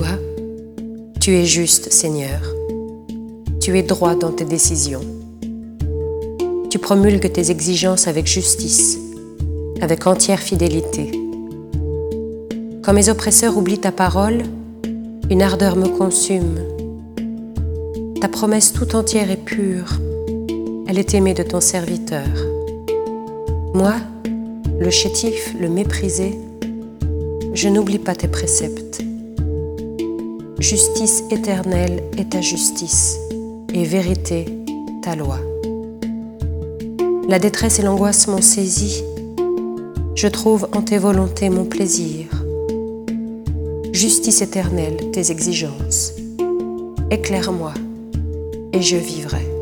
Toi, tu es juste, Seigneur. Tu es droit dans tes décisions. Tu promulgues tes exigences avec justice, avec entière fidélité. Quand mes oppresseurs oublient ta parole, une ardeur me consume. Ta promesse tout entière est pure. Elle est aimée de ton serviteur. Moi, le chétif, le méprisé, je n'oublie pas tes préceptes. Justice éternelle est ta justice, et vérité ta loi. La détresse et l'angoisse m'ont saisi. Je trouve en tes volontés mon plaisir. Justice éternelle, tes exigences. Éclaire-moi, et je vivrai.